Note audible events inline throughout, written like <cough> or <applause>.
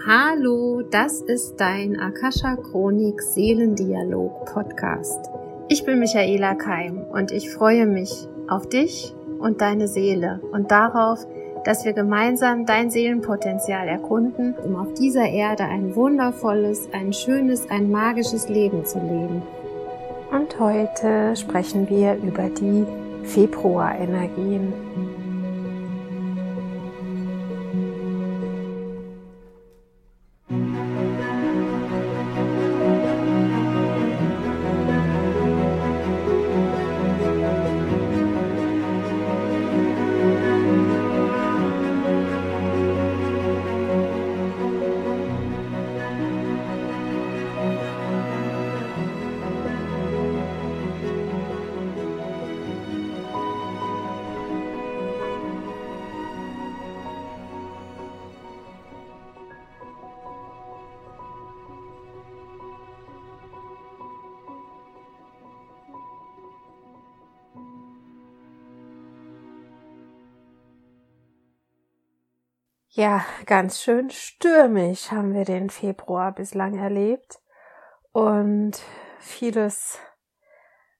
Hallo, das ist dein Akasha Chronik Seelendialog Podcast. Ich bin Michaela Keim und ich freue mich auf dich und deine Seele und darauf, dass wir gemeinsam dein Seelenpotenzial erkunden, um auf dieser Erde ein wundervolles, ein schönes, ein magisches Leben zu leben. Und heute sprechen wir über die Februarenergien. Ja, ganz schön stürmisch haben wir den Februar bislang erlebt und vieles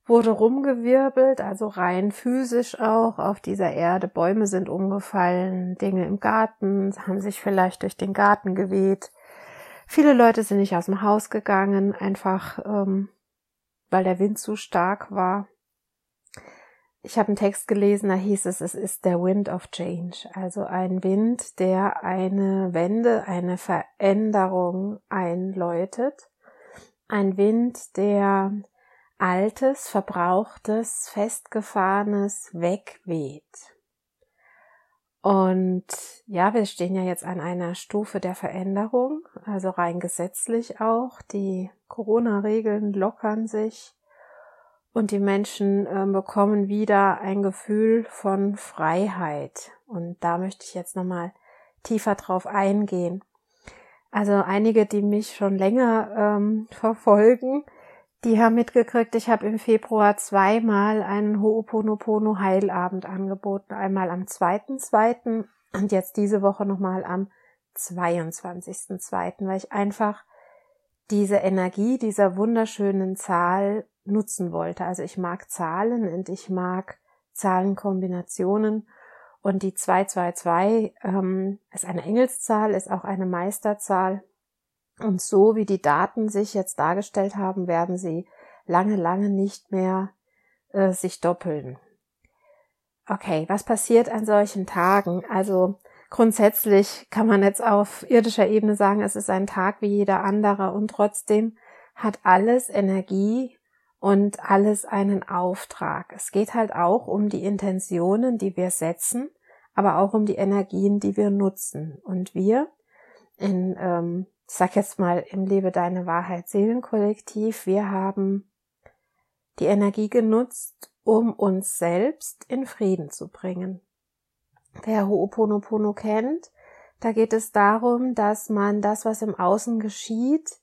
wurde rumgewirbelt, also rein physisch auch auf dieser Erde. Bäume sind umgefallen, Dinge im Garten haben sich vielleicht durch den Garten geweht. Viele Leute sind nicht aus dem Haus gegangen, einfach ähm, weil der Wind zu stark war ich habe einen Text gelesen, da hieß es, es ist der Wind of Change, also ein Wind, der eine Wende, eine Veränderung einläutet. Ein Wind, der altes, verbrauchtes, festgefahrenes wegweht. Und ja, wir stehen ja jetzt an einer Stufe der Veränderung, also rein gesetzlich auch. Die Corona-Regeln lockern sich und die Menschen äh, bekommen wieder ein Gefühl von Freiheit. Und da möchte ich jetzt nochmal tiefer drauf eingehen. Also einige, die mich schon länger ähm, <laughs> verfolgen, die haben mitgekriegt, ich habe im Februar zweimal einen Ho'oponopono Heilabend angeboten. Einmal am 2.2. und jetzt diese Woche nochmal am 22.2., weil ich einfach diese Energie dieser wunderschönen Zahl nutzen wollte. Also ich mag Zahlen und ich mag Zahlenkombinationen und die 222 ähm, ist eine Engelszahl, ist auch eine Meisterzahl. Und so wie die Daten sich jetzt dargestellt haben, werden sie lange, lange nicht mehr äh, sich doppeln. Okay, was passiert an solchen Tagen? Also grundsätzlich kann man jetzt auf irdischer Ebene sagen, es ist ein Tag wie jeder andere und trotzdem hat alles Energie und alles einen Auftrag. Es geht halt auch um die Intentionen, die wir setzen, aber auch um die Energien, die wir nutzen. Und wir in, ähm, ich sag jetzt mal, im Lebe deine Wahrheit Seelenkollektiv, wir haben die Energie genutzt, um uns selbst in Frieden zu bringen. Wer Ho'oponopono kennt, da geht es darum, dass man das, was im Außen geschieht,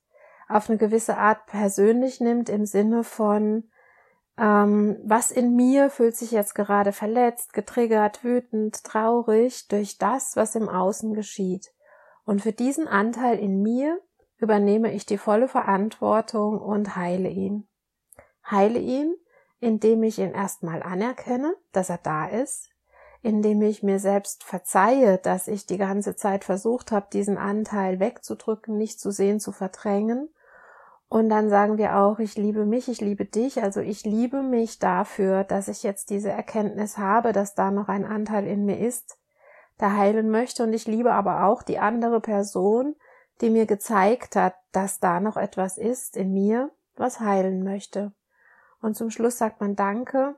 auf eine gewisse Art persönlich nimmt im Sinne von, ähm, was in mir fühlt sich jetzt gerade verletzt, getriggert, wütend, traurig durch das, was im Außen geschieht. Und für diesen Anteil in mir übernehme ich die volle Verantwortung und heile ihn. Heile ihn, indem ich ihn erstmal anerkenne, dass er da ist, indem ich mir selbst verzeihe, dass ich die ganze Zeit versucht habe, diesen Anteil wegzudrücken, nicht zu sehen, zu verdrängen und dann sagen wir auch, ich liebe mich, ich liebe dich. Also ich liebe mich dafür, dass ich jetzt diese Erkenntnis habe, dass da noch ein Anteil in mir ist, der heilen möchte. Und ich liebe aber auch die andere Person, die mir gezeigt hat, dass da noch etwas ist in mir, was heilen möchte. Und zum Schluss sagt man Danke.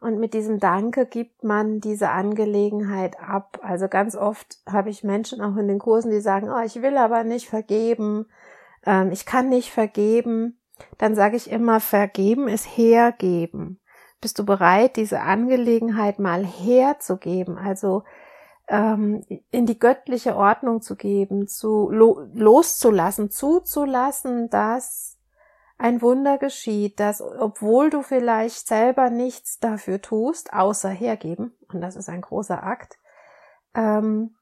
Und mit diesem Danke gibt man diese Angelegenheit ab. Also ganz oft habe ich Menschen auch in den Kursen, die sagen, oh, ich will aber nicht vergeben ähm, ich kann nicht vergeben, dann sage ich immer, vergeben ist hergeben. Bist du bereit, diese Angelegenheit mal herzugeben, also ähm, in die göttliche Ordnung zu geben, zu lo loszulassen, zuzulassen, dass ein Wunder geschieht, dass obwohl du vielleicht selber nichts dafür tust, außer hergeben, und das ist ein großer Akt, ähm,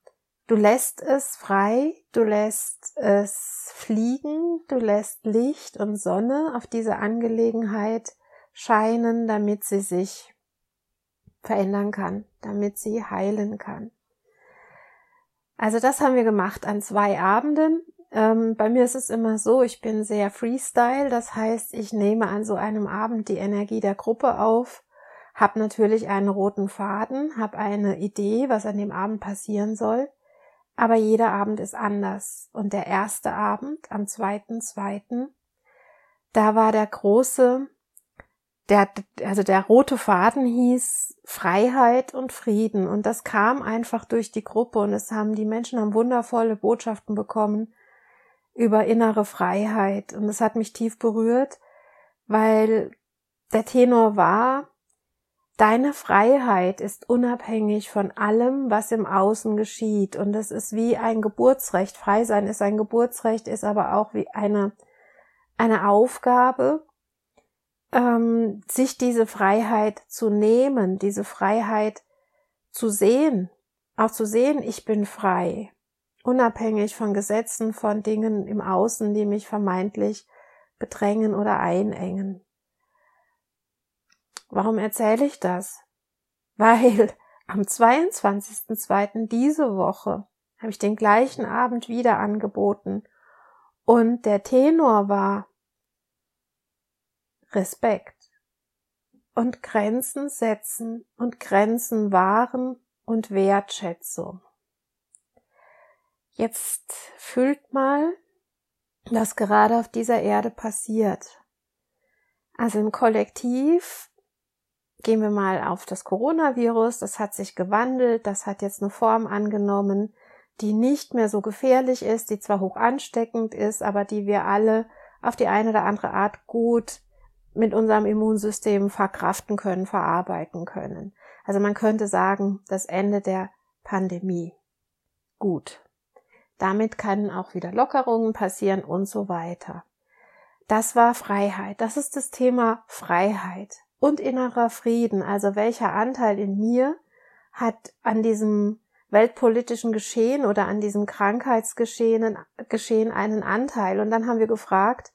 Du lässt es frei, du lässt es fliegen, du lässt Licht und Sonne auf diese Angelegenheit scheinen, damit sie sich verändern kann, damit sie heilen kann. Also das haben wir gemacht an zwei Abenden. Ähm, bei mir ist es immer so, ich bin sehr Freestyle, das heißt, ich nehme an so einem Abend die Energie der Gruppe auf, habe natürlich einen roten Faden, habe eine Idee, was an dem Abend passieren soll aber jeder Abend ist anders. Und der erste Abend, am zweiten, zweiten, da war der große, der, also der rote Faden hieß Freiheit und Frieden. Und das kam einfach durch die Gruppe und es haben, die Menschen haben wundervolle Botschaften bekommen über innere Freiheit. Und es hat mich tief berührt, weil der Tenor war, Deine Freiheit ist unabhängig von allem, was im Außen geschieht. Und das ist wie ein Geburtsrecht. Frei sein ist ein Geburtsrecht, ist aber auch wie eine, eine Aufgabe, ähm, sich diese Freiheit zu nehmen, diese Freiheit zu sehen. Auch zu sehen, ich bin frei. Unabhängig von Gesetzen, von Dingen im Außen, die mich vermeintlich bedrängen oder einengen. Warum erzähle ich das? Weil <laughs> am 22.02. diese Woche habe ich den gleichen Abend wieder angeboten und der Tenor war Respekt und Grenzen setzen und Grenzen wahren und Wertschätzung. Jetzt fühlt mal, was gerade auf dieser Erde passiert. Also im Kollektiv Gehen wir mal auf das Coronavirus. Das hat sich gewandelt. Das hat jetzt eine Form angenommen, die nicht mehr so gefährlich ist, die zwar hoch ansteckend ist, aber die wir alle auf die eine oder andere Art gut mit unserem Immunsystem verkraften können, verarbeiten können. Also man könnte sagen, das Ende der Pandemie. Gut. Damit können auch wieder Lockerungen passieren und so weiter. Das war Freiheit. Das ist das Thema Freiheit und innerer Frieden, also welcher Anteil in mir hat an diesem weltpolitischen Geschehen oder an diesem Krankheitsgeschehen Geschehen einen Anteil. Und dann haben wir gefragt,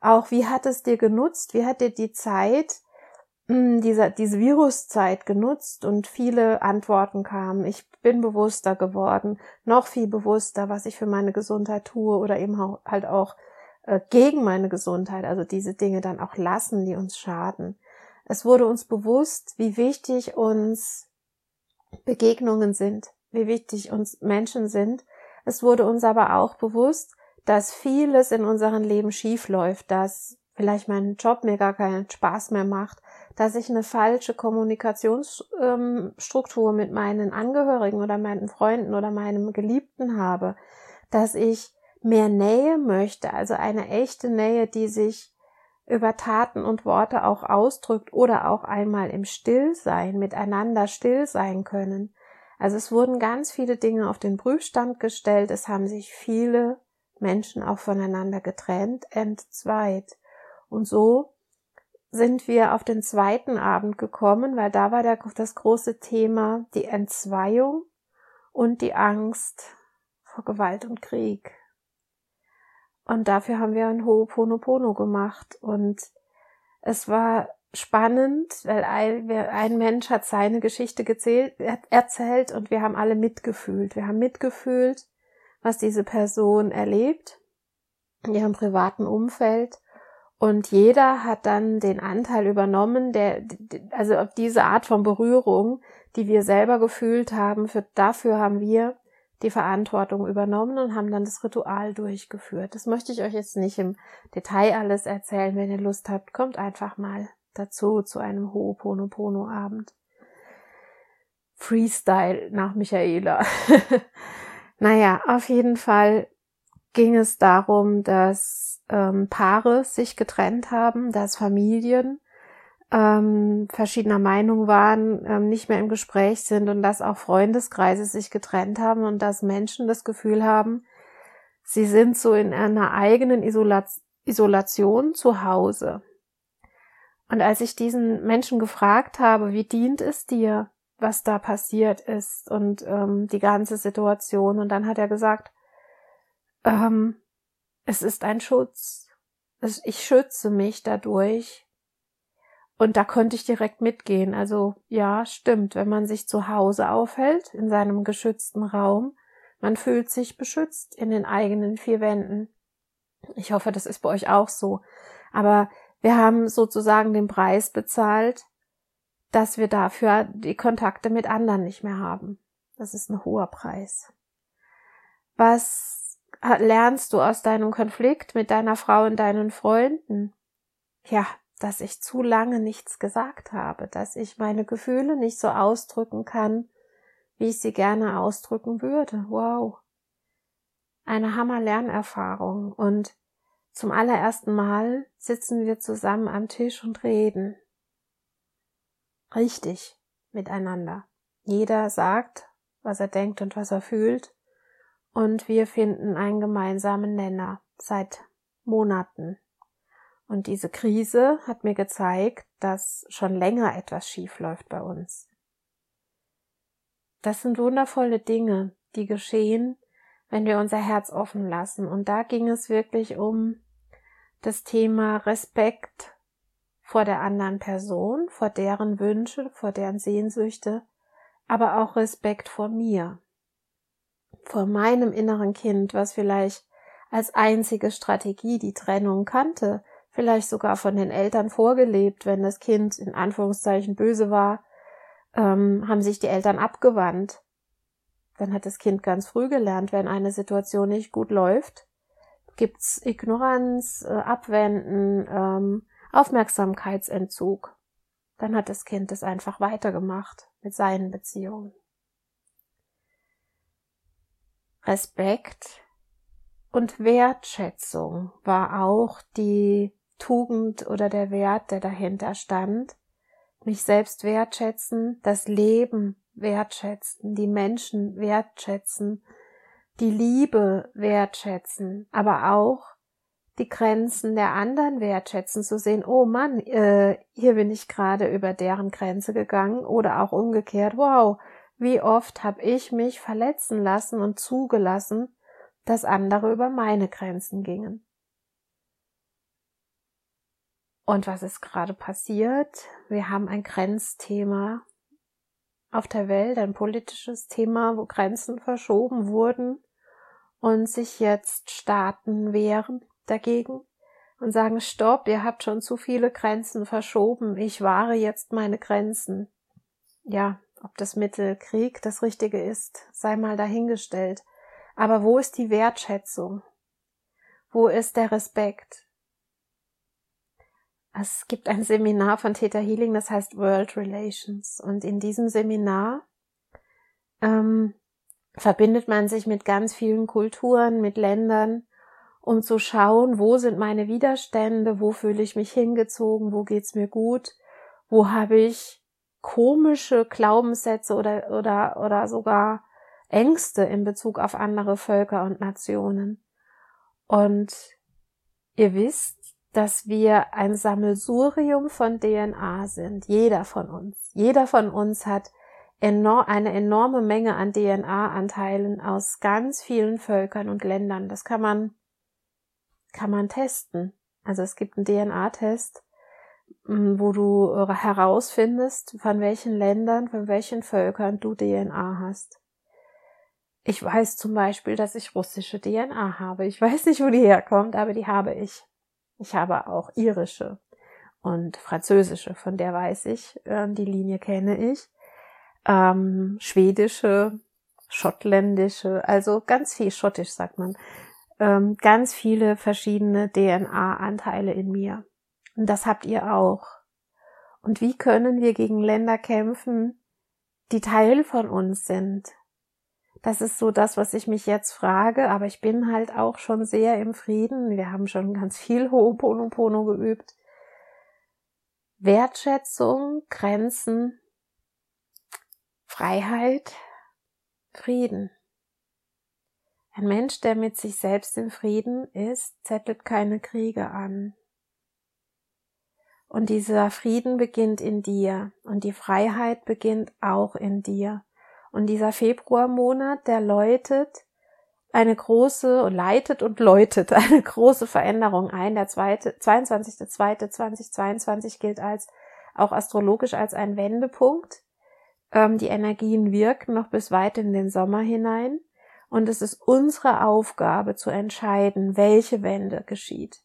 auch wie hat es dir genutzt? Wie hat dir die Zeit, dieser, diese Viruszeit genutzt? Und viele Antworten kamen. Ich bin bewusster geworden, noch viel bewusster, was ich für meine Gesundheit tue oder eben halt auch äh, gegen meine Gesundheit. Also diese Dinge dann auch lassen, die uns schaden. Es wurde uns bewusst, wie wichtig uns Begegnungen sind, wie wichtig uns Menschen sind. Es wurde uns aber auch bewusst, dass vieles in unserem Leben schief läuft, dass vielleicht mein Job mir gar keinen Spaß mehr macht, dass ich eine falsche Kommunikationsstruktur mit meinen Angehörigen oder meinen Freunden oder meinem Geliebten habe, dass ich mehr Nähe möchte, also eine echte Nähe, die sich über Taten und Worte auch ausdrückt oder auch einmal im Stillsein miteinander still sein können. Also es wurden ganz viele Dinge auf den Prüfstand gestellt, es haben sich viele Menschen auch voneinander getrennt, entzweit. Und so sind wir auf den zweiten Abend gekommen, weil da war der, das große Thema die Entzweiung und die Angst vor Gewalt und Krieg. Und dafür haben wir ein Ho'oponopono gemacht. Und es war spannend, weil ein, Mensch hat seine Geschichte gezählt, erzählt und wir haben alle mitgefühlt. Wir haben mitgefühlt, was diese Person erlebt in ihrem privaten Umfeld. Und jeder hat dann den Anteil übernommen, der, also diese Art von Berührung, die wir selber gefühlt haben, für, dafür haben wir die Verantwortung übernommen und haben dann das Ritual durchgeführt. Das möchte ich euch jetzt nicht im Detail alles erzählen. Wenn ihr Lust habt, kommt einfach mal dazu zu einem Ho'oponopono-Abend. Freestyle nach Michaela. <laughs> naja, auf jeden Fall ging es darum, dass ähm, Paare sich getrennt haben, dass Familien ähm, verschiedener Meinung waren, ähm, nicht mehr im Gespräch sind und dass auch Freundeskreise sich getrennt haben und dass Menschen das Gefühl haben, sie sind so in einer eigenen Isola Isolation zu Hause. Und als ich diesen Menschen gefragt habe, wie dient es dir, was da passiert ist und ähm, die ganze Situation. Und dann hat er gesagt, ähm, es ist ein Schutz. Ich schütze mich dadurch. Und da konnte ich direkt mitgehen. Also ja, stimmt, wenn man sich zu Hause aufhält, in seinem geschützten Raum, man fühlt sich beschützt in den eigenen vier Wänden. Ich hoffe, das ist bei euch auch so. Aber wir haben sozusagen den Preis bezahlt, dass wir dafür die Kontakte mit anderen nicht mehr haben. Das ist ein hoher Preis. Was lernst du aus deinem Konflikt mit deiner Frau und deinen Freunden? Ja, dass ich zu lange nichts gesagt habe, dass ich meine Gefühle nicht so ausdrücken kann, wie ich sie gerne ausdrücken würde. Wow. Eine Hammer-Lernerfahrung und zum allerersten Mal sitzen wir zusammen am Tisch und reden. Richtig miteinander. Jeder sagt, was er denkt und was er fühlt, und wir finden einen gemeinsamen Nenner seit Monaten. Und diese Krise hat mir gezeigt, dass schon länger etwas schief läuft bei uns. Das sind wundervolle Dinge, die geschehen, wenn wir unser Herz offen lassen. Und da ging es wirklich um das Thema Respekt vor der anderen Person, vor deren Wünsche, vor deren Sehnsüchte, aber auch Respekt vor mir, vor meinem inneren Kind, was vielleicht als einzige Strategie die Trennung kannte, vielleicht sogar von den Eltern vorgelebt, wenn das Kind in Anführungszeichen böse war, ähm, haben sich die Eltern abgewandt dann hat das Kind ganz früh gelernt, wenn eine Situation nicht gut läuft, gibt's Ignoranz, äh, Abwenden, ähm, Aufmerksamkeitsentzug. Dann hat das Kind es einfach weitergemacht mit seinen Beziehungen. Respekt und Wertschätzung war auch die Tugend oder der Wert, der dahinter stand. Mich selbst wertschätzen, das Leben wertschätzen, die Menschen wertschätzen, die Liebe wertschätzen, aber auch die Grenzen der anderen wertschätzen, zu sehen, oh Mann, äh, hier bin ich gerade über deren Grenze gegangen oder auch umgekehrt, wow, wie oft habe ich mich verletzen lassen und zugelassen, dass andere über meine Grenzen gingen. Und was ist gerade passiert? Wir haben ein Grenzthema auf der Welt ein politisches Thema, wo Grenzen verschoben wurden und sich jetzt Staaten wehren dagegen und sagen, stopp, ihr habt schon zu viele Grenzen verschoben, ich wahre jetzt meine Grenzen. Ja, ob das Mittel Krieg das Richtige ist, sei mal dahingestellt. Aber wo ist die Wertschätzung? Wo ist der Respekt? Es gibt ein Seminar von Theta Healing, das heißt World Relations. Und in diesem Seminar ähm, verbindet man sich mit ganz vielen Kulturen, mit Ländern, um zu schauen, wo sind meine Widerstände, wo fühle ich mich hingezogen, wo geht's mir gut, wo habe ich komische Glaubenssätze oder, oder, oder sogar Ängste in Bezug auf andere Völker und Nationen. Und ihr wisst, dass wir ein Sammelsurium von DNA sind. Jeder von uns. Jeder von uns hat enor eine enorme Menge an DNA-Anteilen aus ganz vielen Völkern und Ländern. Das kann man, kann man testen. Also es gibt einen DNA-Test, wo du herausfindest, von welchen Ländern, von welchen Völkern du DNA hast. Ich weiß zum Beispiel, dass ich russische DNA habe. Ich weiß nicht, wo die herkommt, aber die habe ich. Ich habe auch irische und französische, von der weiß ich, ähm, die Linie kenne ich. Ähm, schwedische, schottländische, also ganz viel schottisch sagt man. Ähm, ganz viele verschiedene DNA-Anteile in mir. Und das habt ihr auch. Und wie können wir gegen Länder kämpfen, die Teil von uns sind? Das ist so das, was ich mich jetzt frage, aber ich bin halt auch schon sehr im Frieden. Wir haben schon ganz viel Ho'oponopono geübt. Wertschätzung, Grenzen, Freiheit, Frieden. Ein Mensch, der mit sich selbst im Frieden ist, zettelt keine Kriege an. Und dieser Frieden beginnt in dir und die Freiheit beginnt auch in dir. Und dieser Februarmonat, der läutet eine große, leitet und läutet <laughs> eine große Veränderung ein. Der zweite, 22.02.2022 gilt als, auch astrologisch als ein Wendepunkt. Ähm, die Energien wirken noch bis weit in den Sommer hinein. Und es ist unsere Aufgabe zu entscheiden, welche Wende geschieht.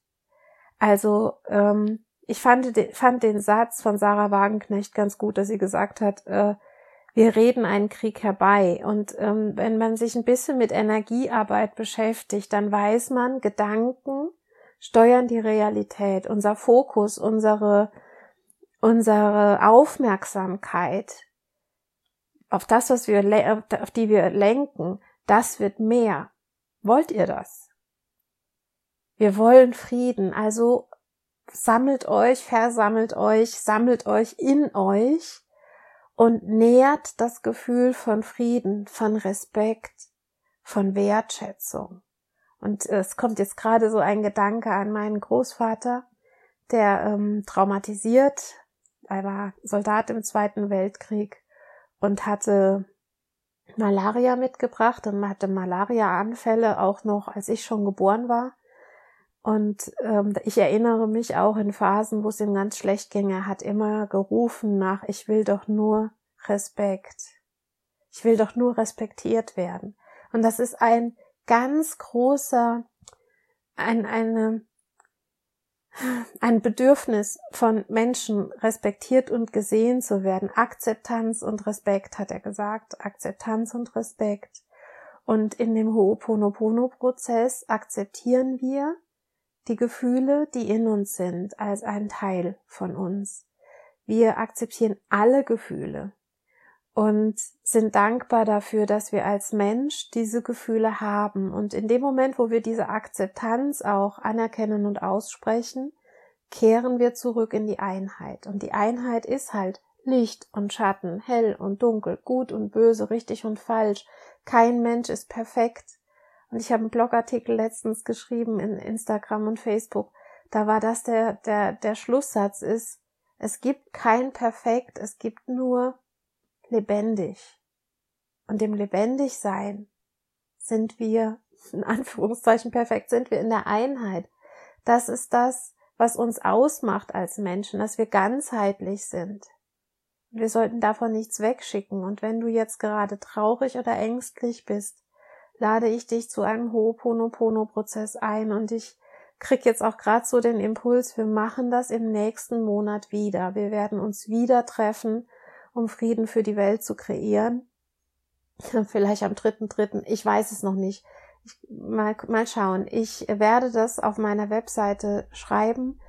Also, ähm, ich fand, fand den Satz von Sarah Wagenknecht ganz gut, dass sie gesagt hat, äh, wir reden einen Krieg herbei. Und ähm, wenn man sich ein bisschen mit Energiearbeit beschäftigt, dann weiß man, Gedanken steuern die Realität. Unser Fokus, unsere, unsere Aufmerksamkeit auf das, was wir, auf die wir lenken, das wird mehr. Wollt ihr das? Wir wollen Frieden, also sammelt euch, versammelt euch, sammelt euch in euch und nährt das Gefühl von Frieden, von Respekt, von Wertschätzung. Und es kommt jetzt gerade so ein Gedanke an meinen Großvater, der ähm, traumatisiert, er war Soldat im Zweiten Weltkrieg und hatte Malaria mitgebracht und hatte Malaria-Anfälle auch noch, als ich schon geboren war. Und ähm, ich erinnere mich auch in Phasen, wo es ihm ganz schlecht ging. Er hat immer gerufen nach, ich will doch nur Respekt. Ich will doch nur respektiert werden. Und das ist ein ganz großer, ein, eine, ein Bedürfnis von Menschen, respektiert und gesehen zu werden. Akzeptanz und Respekt, hat er gesagt. Akzeptanz und Respekt. Und in dem Ho'oponopono-Prozess akzeptieren wir, die Gefühle, die in uns sind, als ein Teil von uns. Wir akzeptieren alle Gefühle und sind dankbar dafür, dass wir als Mensch diese Gefühle haben. Und in dem Moment, wo wir diese Akzeptanz auch anerkennen und aussprechen, kehren wir zurück in die Einheit. Und die Einheit ist halt Licht und Schatten, hell und dunkel, gut und böse, richtig und falsch. Kein Mensch ist perfekt. Und ich habe einen Blogartikel letztens geschrieben in Instagram und Facebook. Da war das der, der, der Schlusssatz ist, es gibt kein Perfekt, es gibt nur lebendig. Und im Lebendigsein sind wir, <laughs> in Anführungszeichen perfekt, sind wir in der Einheit. Das ist das, was uns ausmacht als Menschen, dass wir ganzheitlich sind. Wir sollten davon nichts wegschicken. Und wenn du jetzt gerade traurig oder ängstlich bist, lade ich dich zu einem Ho'oponopono-Prozess ein und ich krieg jetzt auch gerade so den Impuls, wir machen das im nächsten Monat wieder. Wir werden uns wieder treffen, um Frieden für die Welt zu kreieren. <laughs> Vielleicht am dritten, dritten, ich weiß es noch nicht. Ich, mal, mal schauen. Ich werde das auf meiner Webseite schreiben.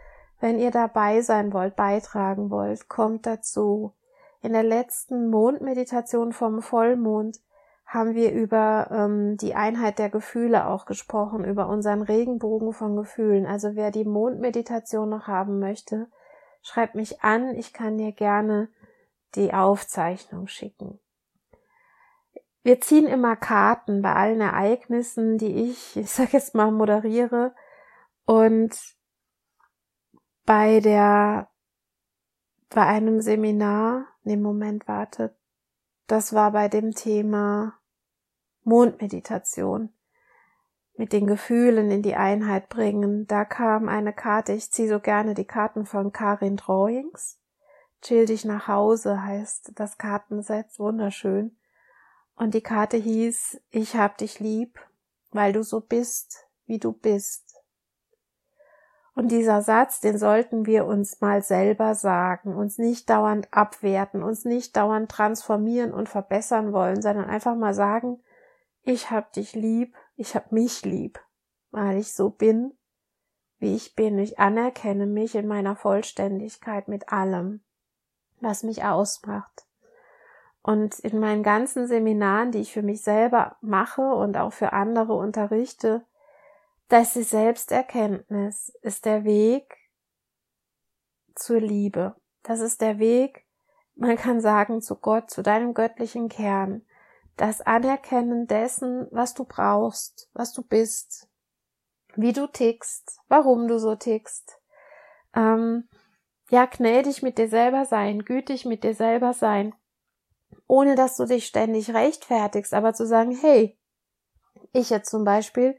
Wenn ihr dabei sein wollt, beitragen wollt, kommt dazu. In der letzten Mondmeditation vom Vollmond haben wir über ähm, die Einheit der Gefühle auch gesprochen, über unseren Regenbogen von Gefühlen. Also wer die Mondmeditation noch haben möchte, schreibt mich an. Ich kann dir gerne die Aufzeichnung schicken. Wir ziehen immer Karten bei allen Ereignissen, die ich, <laughs> ich sag jetzt mal, moderiere. Und bei der, bei einem Seminar, ne Moment, warte, das war bei dem Thema Mondmeditation mit den Gefühlen in die Einheit bringen. Da kam eine Karte, ich ziehe so gerne die Karten von Karin Drawings. Chill dich nach Hause heißt das Kartenset, wunderschön. Und die Karte hieß, ich hab dich lieb, weil du so bist, wie du bist. Und dieser Satz, den sollten wir uns mal selber sagen, uns nicht dauernd abwerten, uns nicht dauernd transformieren und verbessern wollen, sondern einfach mal sagen, ich hab dich lieb, ich hab mich lieb, weil ich so bin, wie ich bin. Ich anerkenne mich in meiner Vollständigkeit mit allem, was mich ausmacht. Und in meinen ganzen Seminaren, die ich für mich selber mache und auch für andere unterrichte, dass die Selbsterkenntnis ist der Weg zur Liebe. Das ist der Weg, man kann sagen, zu Gott, zu deinem göttlichen Kern das Anerkennen dessen, was du brauchst, was du bist, wie du tickst, warum du so tickst. Ähm, ja, gnädig mit dir selber sein, gütig mit dir selber sein, ohne dass du dich ständig rechtfertigst, aber zu sagen, hey, ich jetzt zum Beispiel,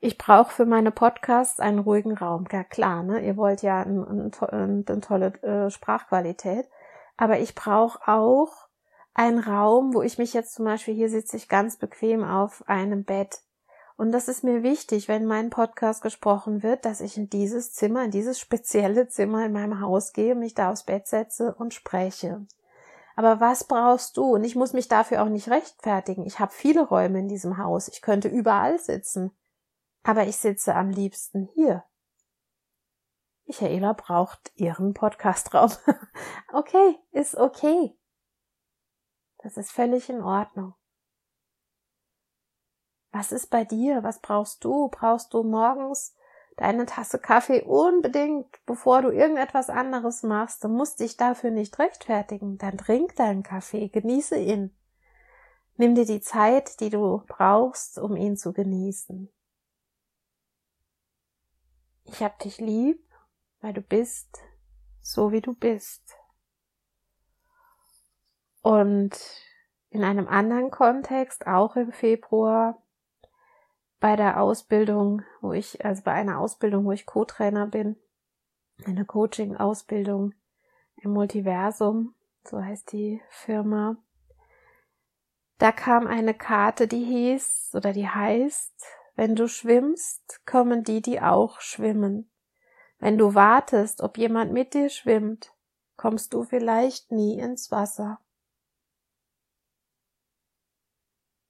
ich brauche für meine Podcasts einen ruhigen Raum. Ja klar, ne? Ihr wollt ja eine, eine, eine tolle äh, Sprachqualität, aber ich brauche auch einen Raum, wo ich mich jetzt zum Beispiel hier sitze ich ganz bequem auf einem Bett. Und das ist mir wichtig, wenn mein Podcast gesprochen wird, dass ich in dieses Zimmer, in dieses spezielle Zimmer in meinem Haus gehe, mich da aufs Bett setze und spreche. Aber was brauchst du? Und ich muss mich dafür auch nicht rechtfertigen. Ich habe viele Räume in diesem Haus. Ich könnte überall sitzen. Aber ich sitze am liebsten hier. Michaela braucht ihren Podcastraum. <laughs> okay, ist okay. Das ist völlig in Ordnung. Was ist bei dir? Was brauchst du? Brauchst du morgens deine Tasse Kaffee unbedingt, bevor du irgendetwas anderes machst? Du musst dich dafür nicht rechtfertigen. Dann trink deinen Kaffee, genieße ihn. Nimm dir die Zeit, die du brauchst, um ihn zu genießen. Ich hab dich lieb, weil du bist so wie du bist. Und in einem anderen Kontext, auch im Februar, bei der Ausbildung, wo ich, also bei einer Ausbildung, wo ich Co-Trainer bin, eine Coaching-Ausbildung im Multiversum, so heißt die Firma. Da kam eine Karte, die hieß oder die heißt, wenn du schwimmst, kommen die, die auch schwimmen. Wenn du wartest, ob jemand mit dir schwimmt, kommst du vielleicht nie ins Wasser.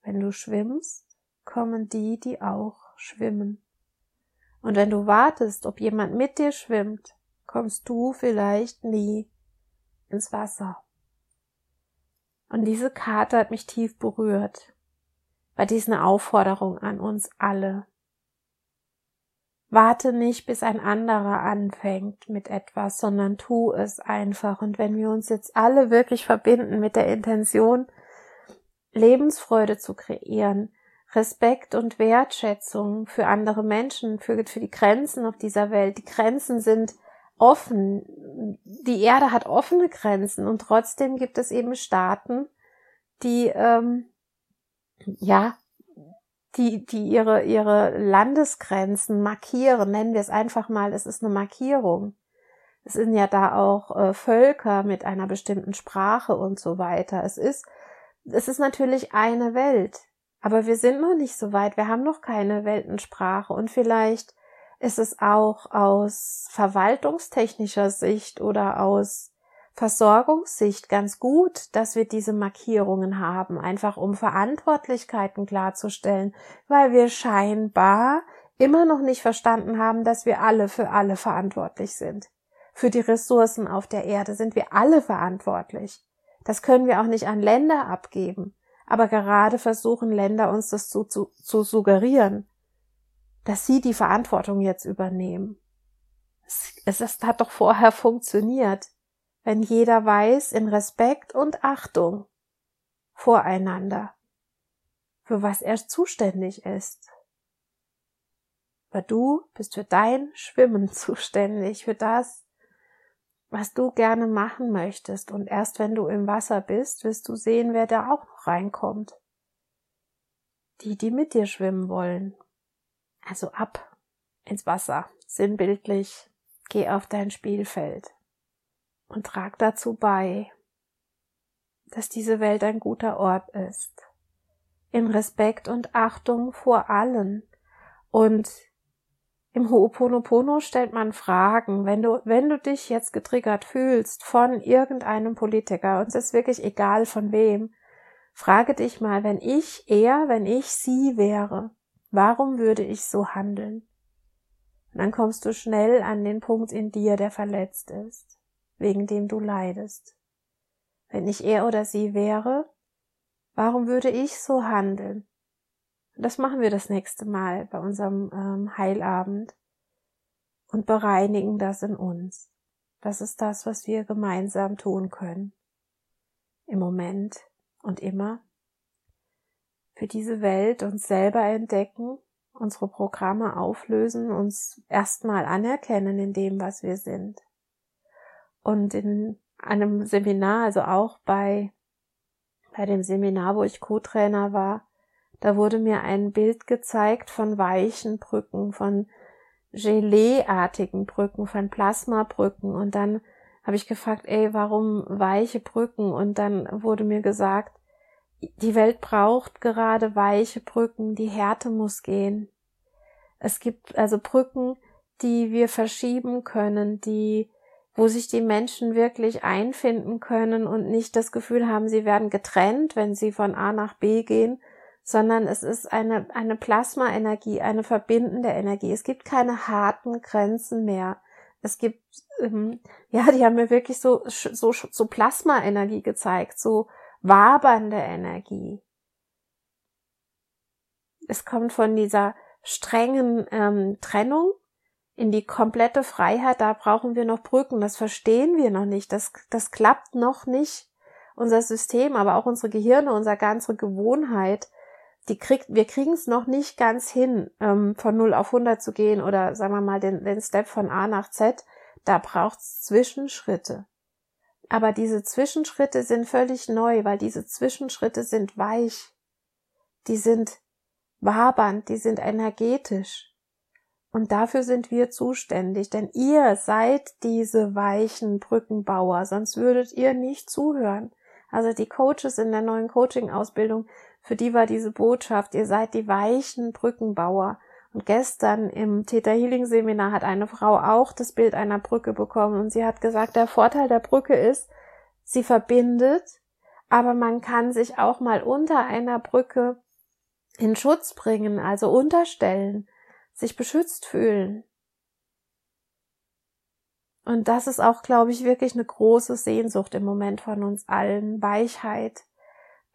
Wenn du schwimmst, kommen die, die auch schwimmen. Und wenn du wartest, ob jemand mit dir schwimmt, kommst du vielleicht nie ins Wasser. Und diese Karte hat mich tief berührt, weil dies eine Aufforderung an uns alle. Warte nicht, bis ein anderer anfängt mit etwas, sondern tu es einfach. Und wenn wir uns jetzt alle wirklich verbinden mit der Intention, Lebensfreude zu kreieren, Respekt und Wertschätzung für andere Menschen, für, für die Grenzen auf dieser Welt. Die Grenzen sind offen. Die Erde hat offene Grenzen und trotzdem gibt es eben Staaten, die ähm, ja, die, die ihre, ihre Landesgrenzen markieren, nennen wir es einfach mal, es ist eine Markierung. Es sind ja da auch äh, Völker mit einer bestimmten Sprache und so weiter. Es ist, es ist natürlich eine Welt. Aber wir sind noch nicht so weit, wir haben noch keine Weltensprache und vielleicht ist es auch aus verwaltungstechnischer Sicht oder aus Versorgungssicht ganz gut, dass wir diese Markierungen haben, einfach um Verantwortlichkeiten klarzustellen, weil wir scheinbar immer noch nicht verstanden haben, dass wir alle für alle verantwortlich sind. Für die Ressourcen auf der Erde sind wir alle verantwortlich. Das können wir auch nicht an Länder abgeben. Aber gerade versuchen Länder uns das zu, zu, zu suggerieren, dass sie die Verantwortung jetzt übernehmen. Es, es, hat doch vorher funktioniert, wenn jeder weiß in Respekt und Achtung voreinander, für was er zuständig ist. Aber du bist für dein Schwimmen <laughs> zuständig, für das, was du gerne machen möchtest. Und erst wenn du im Wasser bist, wirst du sehen, wer da auch noch reinkommt. Die, die mit dir schwimmen wollen. Also ab ins Wasser, sinnbildlich, geh auf dein Spielfeld und trag dazu bei, dass diese Welt ein guter Ort ist. In Respekt und Achtung vor allen und im Ho'oponopono stellt man Fragen. Wenn du, wenn du dich jetzt getriggert fühlst von irgendeinem Politiker, und es ist wirklich egal von wem, frage dich mal, wenn ich er, wenn ich sie wäre, warum würde ich so handeln? Und dann kommst du schnell an den Punkt in dir, der verletzt ist, wegen dem du leidest. Wenn ich er oder sie wäre, warum würde ich so handeln? Das machen wir das nächste Mal bei unserem ähm, Heilabend und bereinigen das in uns. Das ist das, was wir gemeinsam tun können. Im Moment und immer. Für diese Welt uns selber entdecken, unsere Programme auflösen, uns erstmal anerkennen in dem, was wir sind. Und in einem Seminar, also auch bei, bei dem Seminar, wo ich Co-Trainer war, da wurde mir ein Bild gezeigt von weichen Brücken, von Gelee-artigen Brücken, von Plasmabrücken. Und dann habe ich gefragt, ey, warum weiche Brücken? Und dann wurde mir gesagt, die Welt braucht gerade weiche Brücken, die Härte muss gehen. Es gibt also Brücken, die wir verschieben können, die, wo sich die Menschen wirklich einfinden können und nicht das Gefühl haben, sie werden getrennt, wenn sie von A nach B gehen, sondern es ist eine, eine Plasmaenergie, eine verbindende Energie. Es gibt keine harten Grenzen mehr. Es gibt, ähm, ja, die haben mir wirklich so, so, so Plasmaenergie gezeigt, so wabernde Energie. Es kommt von dieser strengen ähm, Trennung in die komplette Freiheit, da brauchen wir noch Brücken, das verstehen wir noch nicht, das, das klappt noch nicht. Unser System, aber auch unsere Gehirne, unsere ganze Gewohnheit, die kriegt, wir kriegen es noch nicht ganz hin, ähm, von 0 auf 100 zu gehen oder sagen wir mal den, den Step von A nach Z. Da braucht's Zwischenschritte. Aber diese Zwischenschritte sind völlig neu, weil diese Zwischenschritte sind weich. Die sind wabernd, die sind energetisch. Und dafür sind wir zuständig, denn ihr seid diese weichen Brückenbauer, sonst würdet ihr nicht zuhören. Also die Coaches in der neuen Coaching-Ausbildung, für die war diese Botschaft, ihr seid die weichen Brückenbauer. Und gestern im Theta Healing Seminar hat eine Frau auch das Bild einer Brücke bekommen und sie hat gesagt, der Vorteil der Brücke ist, sie verbindet, aber man kann sich auch mal unter einer Brücke in Schutz bringen, also unterstellen, sich beschützt fühlen. Und das ist auch, glaube ich, wirklich eine große Sehnsucht im Moment von uns allen. Weichheit,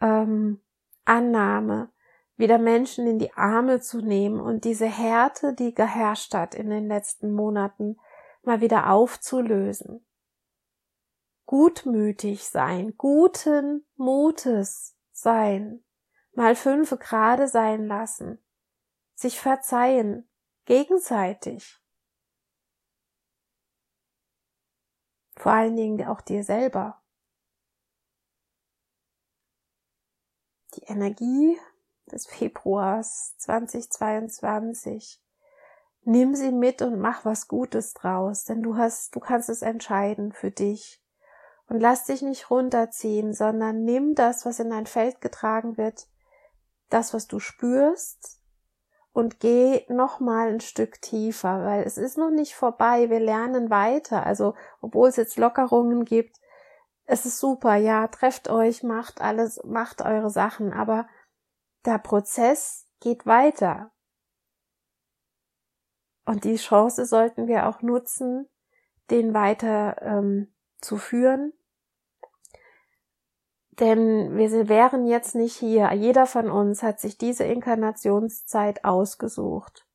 ähm, Annahme, wieder Menschen in die Arme zu nehmen und diese Härte, die geherrscht hat in den letzten Monaten, mal wieder aufzulösen. Gutmütig sein, guten Mutes sein, mal fünf Grade sein lassen, sich verzeihen, gegenseitig. Vor allen Dingen auch dir selber. Die Energie des Februars 2022. Nimm sie mit und mach was Gutes draus, denn du hast, du kannst es entscheiden für dich. Und lass dich nicht runterziehen, sondern nimm das, was in dein Feld getragen wird, das, was du spürst, und geh noch mal ein Stück tiefer, weil es ist noch nicht vorbei. Wir lernen weiter. Also, obwohl es jetzt Lockerungen gibt, es ist super. Ja, trefft euch, macht alles, macht eure Sachen, aber der Prozess geht weiter. Und die Chance sollten wir auch nutzen, den weiter ähm, zu führen. Denn wir wären jetzt nicht hier. Jeder von uns hat sich diese Inkarnationszeit ausgesucht,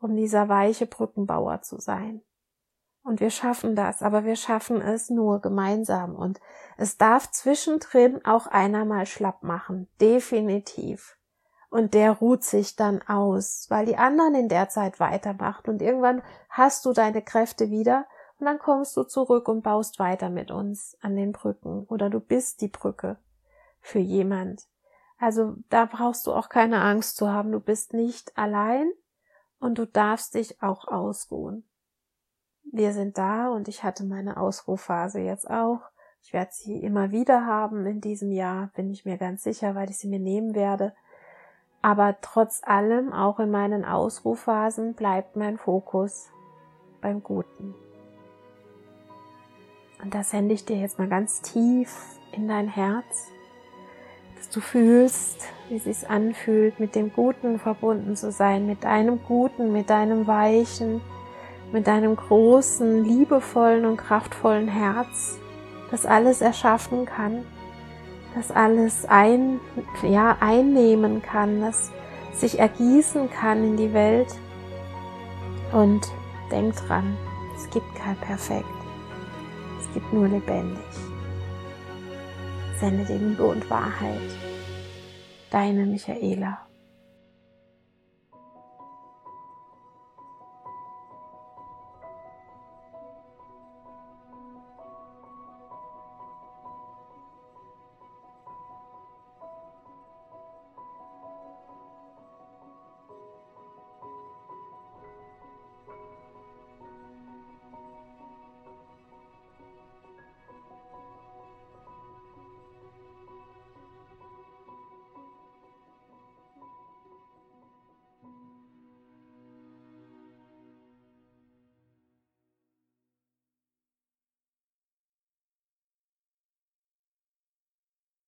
um dieser weiche Brückenbauer zu sein. Und wir schaffen das, aber wir schaffen es nur gemeinsam. Und es darf zwischendrin auch einer mal schlapp machen. Definitiv. Und der ruht sich dann aus, weil die anderen in der Zeit weitermachen. Und irgendwann hast du deine Kräfte wieder und dann kommst du zurück und baust weiter mit uns an den Brücken. Oder du bist die Brücke für jemand. Also da brauchst du auch keine Angst zu haben. Du bist nicht allein und du darfst dich auch ausruhen wir sind da und ich hatte meine Ausrufphase jetzt auch. Ich werde sie immer wieder haben in diesem Jahr, bin ich mir ganz sicher, weil ich sie mir nehmen werde. Aber trotz allem, auch in meinen Ausrufphasen, bleibt mein Fokus beim Guten. Und das sende ich dir jetzt mal ganz tief in dein Herz, dass du fühlst, wie es sich anfühlt, mit dem Guten verbunden zu sein, mit deinem Guten, mit deinem Weichen, mit deinem großen, liebevollen und kraftvollen Herz, das alles erschaffen kann, das alles ein, ja, einnehmen kann, das sich ergießen kann in die Welt. Und denk dran, es gibt kein Perfekt, es gibt nur lebendig. Sende dir Liebe und Wahrheit. Deine Michaela.